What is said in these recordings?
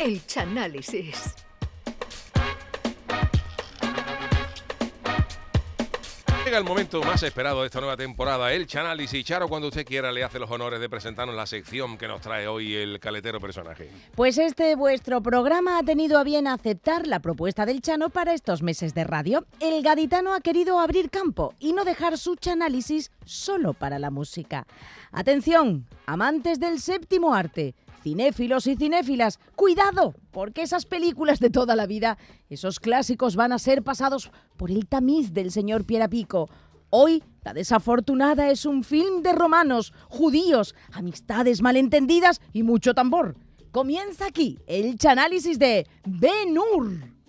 El Chanálisis. Llega el momento más esperado de esta nueva temporada, el Chanálisis. Charo, cuando usted quiera, le hace los honores de presentarnos la sección que nos trae hoy el caletero personaje. Pues este vuestro programa ha tenido a bien aceptar la propuesta del Chano para estos meses de radio. El gaditano ha querido abrir campo y no dejar su chanálisis solo para la música. Atención, amantes del séptimo arte, cinéfilos y cinéfilas, cuidado, porque esas películas de toda la vida, esos clásicos van a ser pasados por el tamiz del señor Pierapico. Hoy, La desafortunada es un film de romanos, judíos, amistades malentendidas y mucho tambor. Comienza aquí el chanálisis de Ben Hur.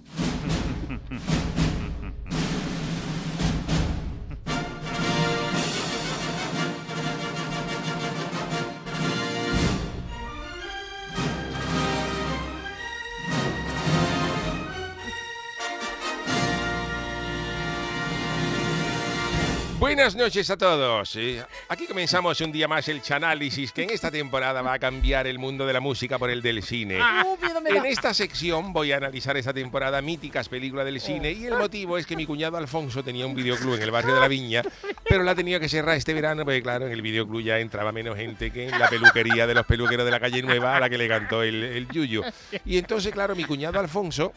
Buenas noches a todos. Aquí comenzamos un día más el Chanálisis, que en esta temporada va a cambiar el mundo de la música por el del cine. Da. En esta sección voy a analizar esta temporada míticas películas del cine y el motivo es que mi cuñado Alfonso tenía un videoclub en el barrio de la Viña, pero la ha tenido que cerrar este verano porque claro, en el videoclub ya entraba menos gente que en la peluquería de los peluqueros de la calle Nueva a la que le cantó el, el yuyu. Y entonces, claro, mi cuñado Alfonso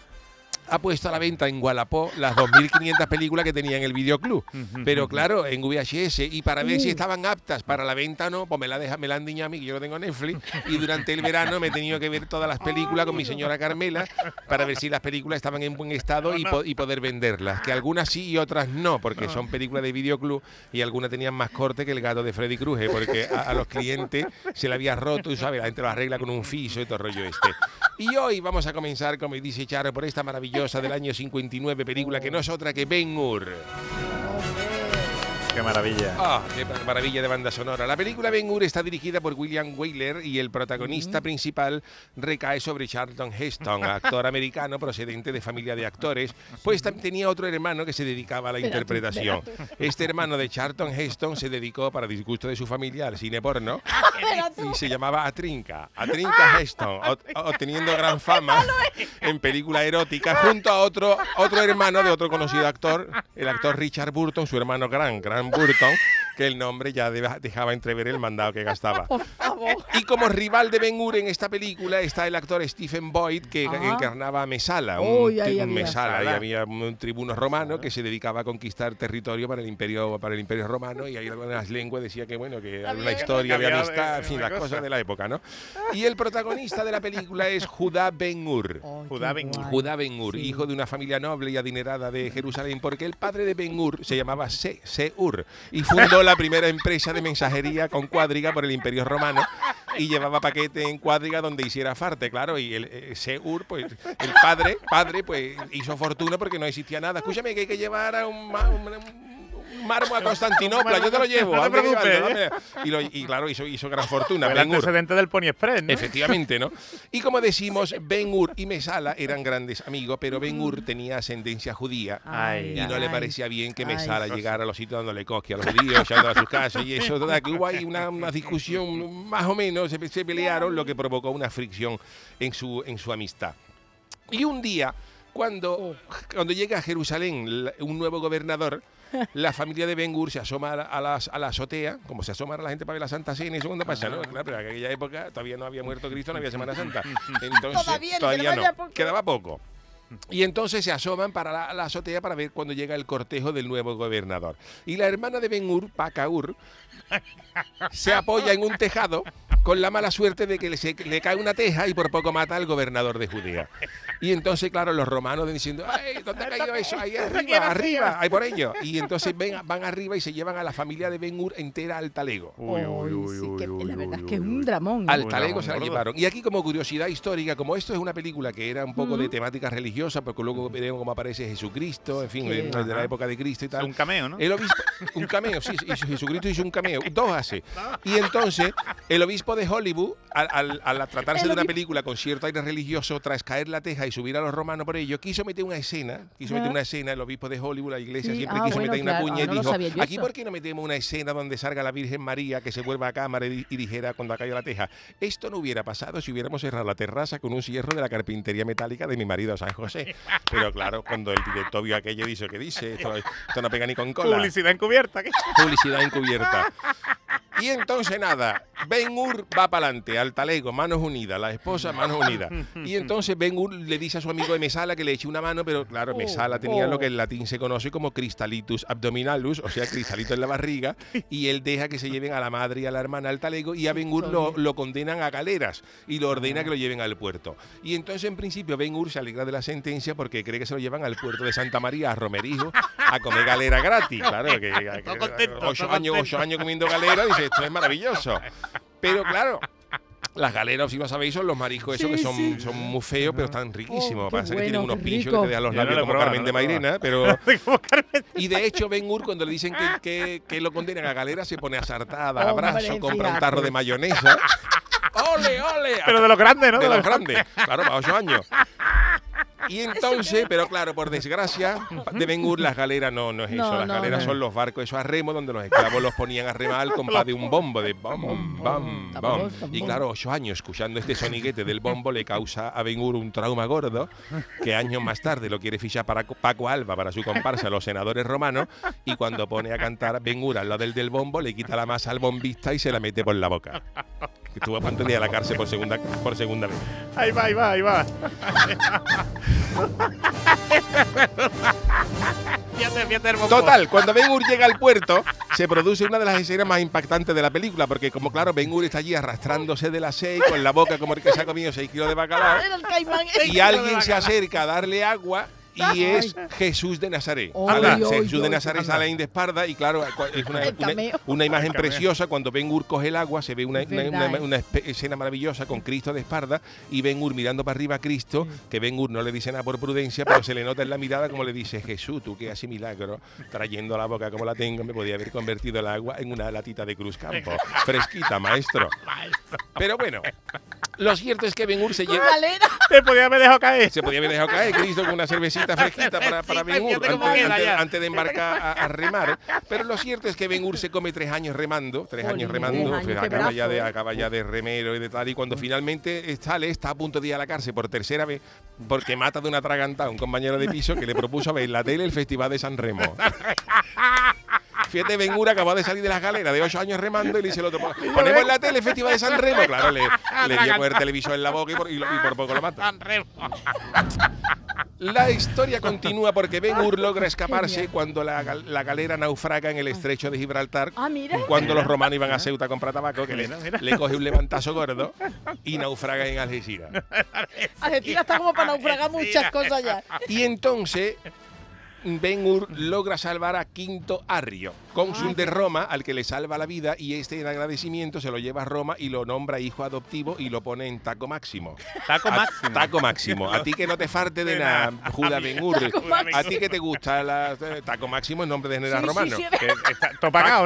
ha puesto a la venta en Gualapó las 2.500 películas que tenía en el videoclub. Pero claro, en VHS. Y para ver si estaban aptas para la venta o no, pues me la, deja, me la han diñado a mí, que yo lo tengo en Netflix. Y durante el verano me he tenido que ver todas las películas con mi señora Carmela para ver si las películas estaban en buen estado y, po- y poder venderlas. Que algunas sí y otras no, porque son películas de videoclub y algunas tenían más corte que el gato de Freddy Krueger, porque a, a los clientes se le había roto, y sabes, la gente lo arregla con un fiso y todo el rollo este. Y hoy vamos a comenzar, como dice Charo, por esta maravillosa del año 59 película que no es otra que Ben Hur. Qué maravilla. Ah, qué mar- maravilla de banda sonora. La película Ben Hur está dirigida por William Wyler y el protagonista principal recae sobre Charlton Heston, actor americano procedente de familia de actores, pues tenía otro hermano que se dedicaba a la interpretación. Este hermano de Charlton Heston se dedicó, para disgusto de su familia, al cine porno y se llamaba Atrinca, Atrinca Heston, ot- obteniendo gran fama en película erótica junto a otro, otro hermano de otro conocido actor, el actor Richard Burton, su hermano Gran, Gran Burton, que el nombre ya dejaba entrever el mandado que gastaba. Y como rival de Ben Hur en esta película está el actor Stephen Boyd, que Ah. encarnaba a Mesala, un, Uy, ahí un. Mesala, y había un tribuno romano que se dedicaba a conquistar territorio para el imperio, para el imperio romano, y ahí algunas lenguas decía que bueno, que había una historia, había había amistad, de- en fin, las cosa. cosas de la época, ¿no? Y el protagonista de la película es Judá Ben Hur. Oh, Judá Ben Hur. Judá Ben Hur, Sí. hijo de una familia noble y adinerada de Jerusalén, porque el padre de Ben Hur se llamaba Se Seur y fundó la primera empresa de mensajería con cuadriga por el Imperio Romano y llevaba paquete en cuadriga donde hiciera farte, claro, y el eh, Seur, pues el padre, padre, pues hizo fortuna porque no existía nada. Escúchame que hay que llevar a un, un- un mármol a Constantinopla, yo te lo llevo. No te preocupes. Y, lo- y claro, hizo, hizo gran fortuna. El antecedente del Pony Express, ¿no? Efectivamente, ¿no? Y como decimos, Ben Hur y Mesala eran grandes amigos, pero Ben Hur tenía ascendencia judía Ay, y no le parecía bien que Ay. Mesala llegara a los sitios dándole cosque a los judíos, echando a sus casas y eso, total, que hubo ahí una, una discusión más o menos, se, se pelearon, lo que provocó una fricción en su, en su amistad. Y un día, cuando, cuando llega a Jerusalén un nuevo gobernador, la familia de Ben Hur se asoma a la, a las- a la azotea, como se asoma a la gente para ver la Santa Cena, y cuando pasa, ¿no? Claro, pero en aquella época todavía no había muerto Cristo, no había Semana Santa. Entonces, Todavía, no, poco. quedaba poco. Y entonces se asoman para la, la azotea para ver cuando llega el cortejo del nuevo gobernador. Y la hermana de Ben Hur, Pacaur, se apoya en un tejado con la mala suerte de que le, se- le cae una teja y por poco mata al gobernador de Judea. Y entonces, claro, los romanos diciendo, ¡ay, ¿dónde ha caído eso? Ahí arriba, arriba, ahí por ello. Y entonces ven, van arriba y se llevan a la familia de Ben Hur entera al talego. Uy, uy, uy, sí, uy, que uy, la verdad uy, es que es uy, un uy. dramón. Al Uy, talego se la llevaron. Y aquí como curiosidad histórica, como esto es una película que era un poco de temática religiosa, porque luego veremos cómo aparece Jesucristo, en fin, de, de la época de Cristo y tal. Un cameo, ¿no? El obispo, un cameo, sí, Jesucristo hizo un cameo, dos hace. Y entonces, el obispo de Hollywood, al, al- al tratarse de una película con cierto aire religioso, tras caer la teja y subir a los romanos por ello, quiso meter una escena, quiso meter una escena, el obispo de Hollywood, la iglesia Sí, siempre ah, quiso bueno, meter una claro, cuña ah, y no lo dijo, aquí eso". por qué no metemos una escena donde salga la Virgen María que se vuelva a cámara y, y dijera cuando ha caído la teja, esto no hubiera pasado si hubiéramos cerrado la terraza con un cierro de la carpintería metálica de mi marido San José. Pero claro, cuando el director vio aquello dice, ¿qué dice? Esto, esto no pega ni con cola Publicidad encubierta. ¿qué? publicidad encubierta. Y entonces nada, Ben Hur va para adelante, al talego, manos unidas, la esposa, manos unidas. Y entonces Ben Hur le dice a su amigo de Mesala que le eche una mano, pero claro, Mesala tenía lo que en latín se conoce como cristalitus abdominalus, o sea, cristalito en la barriga, y él deja que se lleven a la madre y a la hermana al talego y a Ben Hur lo, lo condenan a galeras y lo ordena que lo lleven al puerto. Y entonces en principio Ben Hur se alegra de la sentencia porque cree que se lo llevan al puerto de Santa María, a Romerijo, a comer galera gratis. Claro, que, que- ocho años, ocho años comiendo galera, dice, esto es maravilloso. Pero claro, las galeras, si no sabéis, son los mariscos esos Sí, que son, sí. son muy feos, pero están riquísimos. Oh, Pasa que tienen bueno, unos pinchos rico. que te dejan los Yo no labios lo como probado, Carmen no de lo Mairena, pero... Como Carmen. Y de hecho, Ben Hur, cuando le dicen que, que, que lo condenan a galera, se pone asartada, a Hombre, abrazo, compra un tarro de mayonesa. ¡Ole, ole! Pero de los grandes, ¿no? de De los grandes, claro, para ocho años. Y entonces, pero claro, por desgracia, de Ben Hur las galeras no, no es eso. No, las no, galeras no. son los barcos esos a remo donde los esclavos los ponían a remar al compás de un bombo, de bom, bom, bom. Y claro, ocho años escuchando este soniguete del bombo le causa a Ben Hur un trauma gordo que años más tarde lo quiere fichar para Paco Alba, para su comparsa, los senadores romanos, y cuando pone a cantar Ben Hur al lado del del bombo, le quita la masa al bombista y se la mete por la boca. Que estuvo a punto de ir a la cárcel por segunda, por segunda vez. Ahí va, ahí va, ahí va. Fíjate, fíjate. Total, cuando Ben Hur llega al puerto, se produce una de las escenas más impactantes de la película, porque como claro, Ben Hur está allí arrastrándose de la seis, con la boca como el que se ha comido 6 kilos de bacalao, y alguien se acerca a darle agua. Y es Jesús de Nazaret. Jesús de Nazaret sale de espalda y claro, es una, imagen preciosa. Cuando Ben Hur coge el agua, se ve una, ¿eh? escena maravillosa con Cristo de espalda y Ben Hur mirando para arriba a Cristo, que Ben Hur no le dice nada por prudencia, pero se le nota en la mirada como le dice, Jesús, tú que haces milagro, trayendo la boca como la tengo, me podía haber convertido el agua en una latita de Cruz Campo. Fresquita, maestro. Pero bueno, lo cierto es que Ben Hur se lleva... Galera. Te podía haber dejado caer. Se podía haber dejado caer Cristo con una cervecita fresquita para, para Ben Hur antes, de embarcar a, a remar. Pero lo cierto es que Ben Hur se come tres años remando, tres años tres remando, años, acaba, ya de, acaba ya de remero y de tal. Y cuando finalmente sale, está a punto de ir a la cárcel por tercera vez porque mata de una traganta a un compañero de piso que le propuso ver en la tele el Festival de San Remo. Fíjate, Ben Hur acabó de salir de las galeras de ocho años remando y le dice el otro, ponemos en la tele el Festival de San Remo. Claro, le, le dio el televisor en la boca y por, y lo- y por poco lo mata. Tan remo. La historia continúa porque Ben Hur logra escaparse Genial. cuando la, la galera naufraga en el estrecho de Gibraltar. Ah, mira. Cuando los romanos iban a Ceuta a comprar tabaco, que le, le coge un levantazo gordo y naufraga en Algeciras. Argentina está como para naufragar muchas cosas ya. Y entonces Ben Hur logra salvar a Quinto Arrio, cónsul de Roma, al que le salva la vida y este en agradecimiento se lo lleva a Roma y lo nombra hijo adoptivo y lo pone en taco máximo. Taco A- máximo. Taco máximo. A ti que no te farte de De nada. Judas Ben Hur. A ti que te gusta la eh, taco máximo en nombre de general Sí, sí, romano. sí, Que está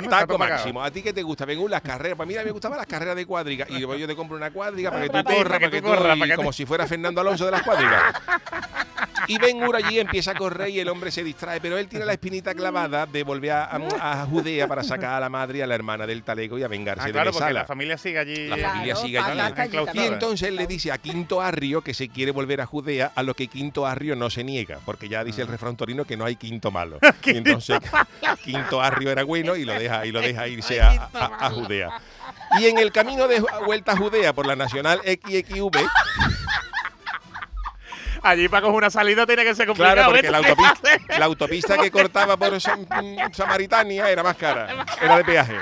¿no? Taco máximo. A ti que te gusta, Ben Hur, las carreras. Para mí me gustaban las carreras de cuadriga. Y yo te compro una cuadriga para que tú corras, para que tú corras, como si fuera Fernando Alonso de las cuadrigas. Y Ben Hur allí empieza a correr y el hombre se distrae, pero él tiene la espinita clavada de volver a, a- a Judea para sacar a la madre y a la hermana del talego y a vengarse Ah, de claro, porque la familia sigue allí. La familia Claro, sigue allí. Y entonces él le dice a Quinto Arrio que se quiere volver a Judea, a lo que Quinto Arrio no se niega, porque ya dice el refrán torino que no hay quinto malo. Y entonces Quinto Arrio era bueno y lo deja, y lo deja irse a, a- a Judea. Y en el camino de vuelta a Judea por la Nacional XXV, Allí para coger una salida tiene que ser complicado. claro, porque ¿eh? la autopista, la autopista que cortaba por Sam- Samaritania era más cara, era de peaje.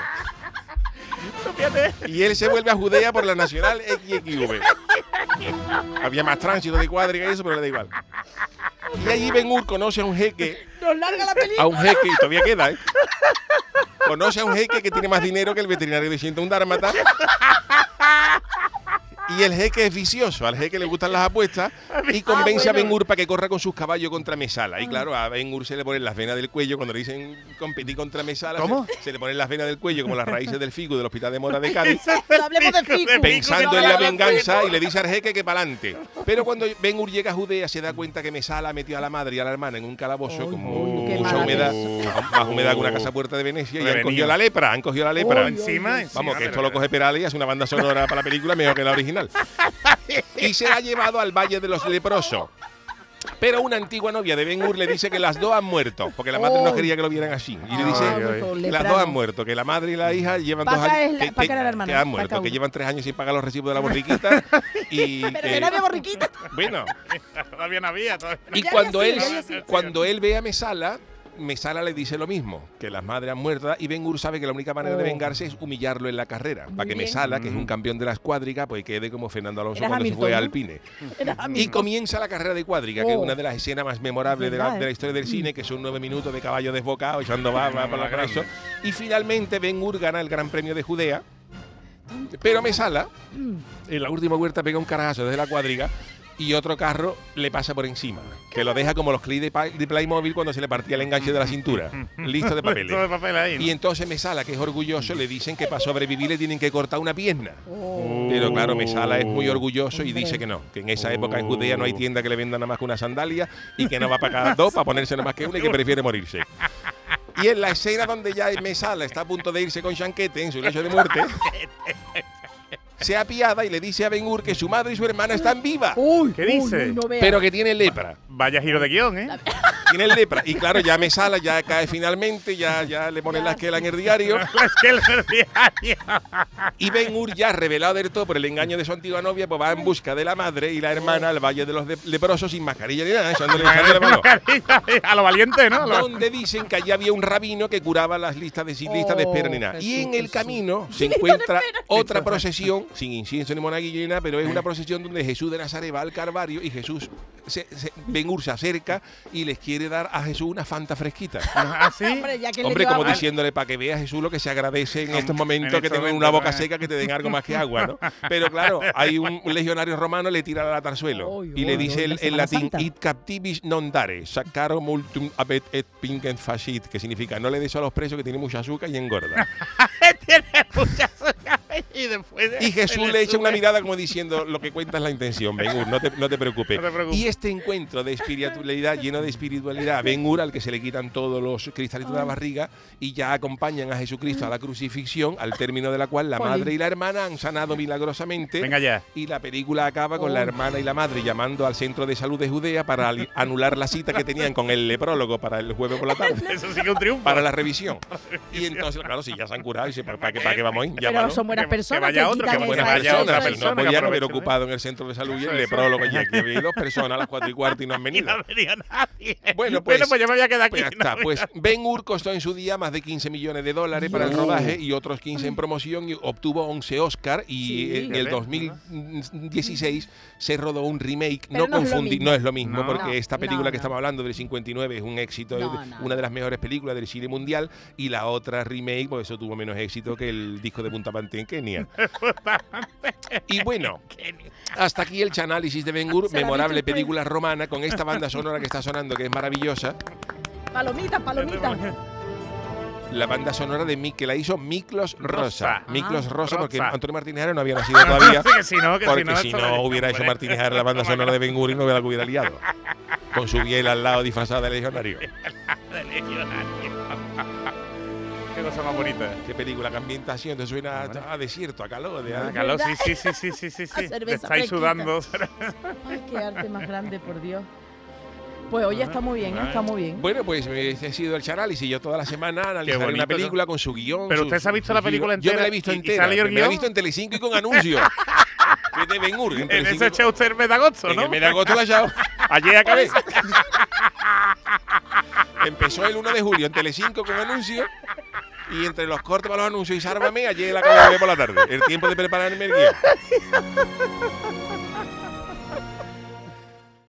Y él se vuelve a Judea por la Nacional XXV. Había más tránsito de cuadriga y eso, pero le da igual. Y allí Ben Hur conoce a un jeque, Nos larga la película. a un jeque, y todavía queda, ¿eh? Conoce a un jeque que tiene más dinero que el veterinario de 101 Dálmata. Y el jeque es vicioso, al jeque le gustan las apuestas y convence Ah, a bueno. Ben Hur para que corra con sus caballos contra Mesala. Y claro, a Ben Hur se le ponen las venas del cuello cuando le dicen competir contra Mesala. ¿Cómo? Se, se le ponen las venas del cuello como las raíces del figo del Hospital de Mora de Cádiz. De Fico, Fico. Pensando Fico, en la venganza y le dice al jeque que para adelante. Pero cuando Ben Hur llega a Judea se da cuenta que Mesala metió a la madre y a la hermana en un calabozo uy, qué mucha humedad, maravilloso. más humedad que una casa puerta de Venecia y han cogido la lepra, han cogido la lepra. Encima, encima, Vamos, que esto lo coge Perales y hace una banda sonora para la película mejor que la original. Y se la ha llevado al Valle de los Leprosos. Pero una antigua novia de Ben Hur le dice que las dos han muerto, porque la madre no Oh. quería que lo vieran así. Y le Ay, dice ay, ay. con que las dos han muerto, que la madre y la hija llevan Paca dos años la- que, hermana, han muerto, que llevan tres años sin pagar los recibos de la borriquita y Pero que- que no había borriquita. bueno, Todavía no había. todavía no y Ya cuando había él, sido. cuando él ve a Mesala, Mesala le dice lo mismo, que las madres han muerto y Ben Hur sabe que la única manera de Oh. vengarse es humillarlo en la carrera, Muy para que bien. Mesala, que es un Mm. campeón de las cuádricas, pues quede como Fernando Alonso Era cuando se fue a ¿no? Alpine. Y comienza la carrera de cuádriga, que es Oh. una de las escenas más memorables de la, ¿Verdad, de la eh? historia del cine, que son nueve minutos de caballo desbocado echando barba por los brazos. Y finalmente Ben Hur gana el Gran Premio de Judea. Pero Mesala, en la última vuelta, pega un carajazo desde la cuadriga y otro carro le pasa por encima. Que lo deja como los clips de, pa- de Playmobil cuando se le partía el enganche de la cintura. Listo de papeles. Listo de papel ahí. ¿no? Y entonces Mesala, que es orgulloso, le dicen que para sobrevivir le tienen que cortar una pierna. Oh. Pero claro, Mesala es muy orgulloso y dice que no, que en esa época en Judea no hay tienda que le venda nada más que una sandalia y que no va a pagar dos para ponerse nada más que una y que prefiere morirse. Y en la escena donde ya Mesala está a punto de irse con Chanquete en su lecho de muerte, se apiada y le dice a Ben Hur que su madre y su hermana están vivas, Uy, ¿Qué dice? uy, no veas. pero que tienen lepra. Vaya giro de guion, ¿eh? Tienen lepra. Y claro, ya Mesala ya cae finalmente, ya, ya le ponen la esquela en el diario. Es que el diario. Y Ben Hur, ya revelado del todo por el engaño de su antigua novia, pues va en busca de la madre y la hermana al Valle de los de- Leprosos sin mascarilla ni nada, mano. A lo valiente, ¿no? Donde dicen que allí había un rabino que curaba las listas de, sin listas de espera ni nada. Y en el camino se encuentra otra procesión, sin incienso ni monaguillo ni nada, pero es una procesión donde Jesús de Nazaret va al Calvario y Jesús, se, se- Ben Hur se acerca y les quiere dar a Jesús una fanta fresquita. ¿Ah, sí? Hombre, ya que le Hombre, dio como diciéndole para que vea Jesús lo que se agradece en En estos momentos estos que tengan una boca ¿no? seca que te den algo más que agua, ¿no? Pero claro, hay un, un legionario romano le tira la lata al suelo y le dice el- la en latín Santa. "It captivis non dare, saccaro multum abet et pingent facit", que significa no le des a los presos que tienen mucha azúcar y engorda. Tiene mucha azúcar y después Y Jesús le echa una mirada como diciendo lo que cuenta es la intención, Ben Hur, no te, no te preocupes. No te preocupes. Y este encuentro de espiritualidad, lleno de espiritualidad, Ben Hur, al que se le quitan todos los cristalitos de la barriga y ya acompañan a Jesucristo a la crucifixión, al término de la cual la madre y la hermana han sanado milagrosamente. Venga ya. Y la película acaba con Oh. la hermana y la madre llamando al centro de salud de Judea para anular la cita que tenían con el leprólogo para el jueves por la tarde. Eso sí que un triunfo. Para la revisión. Y entonces, claro, si ya se han curado, dice, ¿para, qué, para qué vamos ahí? Pero Llámanos. son buenas Que- que vaya que otro, que Buenas esa- vaya otra no persona que podían haber ¿no? ocupado en el centro de salud y el Eso, eso. leprólogo y aquí había dos personas a las cuatro y cuarto y no han Y venido. no venía nadie. Bueno, pues- bueno, pues yo me voy a quedar aquí. Pues ya está. Pues Ben Hur costó en su día más de 15 millones de dólares para el rodaje y otros 15 en promoción y obtuvo 11 Oscar y Sí. en el Fíjate, 2016 se rodó un remake. Pero no no es lo confundir, mismo. no es lo mismo No. porque No, esta película no, que no. estamos hablando del 59 es un éxito, No, no, una de las mejores películas del cine mundial y la otra remake, pues eso tuvo menos éxito que el disco de Punta Panté en Kenia. y bueno, hasta aquí el análisis de Ben Hur, Se la ha memorable usted. película romana con esta banda sonora que está sonando que es maravillosa. Palomita, palomita. La banda sonora de Mick, que la hizo Miklos Rosa. Rosa. Miklos Ah, Rosa, porque. Antonio Martínez Jara no había nacido todavía. que si no, que Porque si no, si hubiera hecho Martínez Jara la banda sonora de Ben Hur y no hubiera, la hubiera liado. Con su biel al lado disfrazada de legionario. de legionario. Cosa más bonita. Qué película, qué ambientación, te suena a, a desierto, a calor. de- Ah, a- calor, sí, sí, sí, sí, sí, sí, Te estáis sudando. Ay, qué arte más grande, por Dios. Pues oye, está muy bien, está muy bien. Bueno, pues me- ese ha sido el análisis. Yo toda la semana analizaré una película con su guion. Pero su- usted se ha visto la película giro. Yo me la he entera visto y- y entera. el me la he visto en Telecinco y con anuncios. Que de Ben Hur, en En ese echa usted el mes de agosto, En ¿no? el mes de agosto la echado. Ayer acabé. Empezó el 1 de julio en Telecinco con anuncios. Y entre los cortes para los anuncios y Sárvame, ayer la acabé de ver por la tarde. El tiempo de prepararme el guion.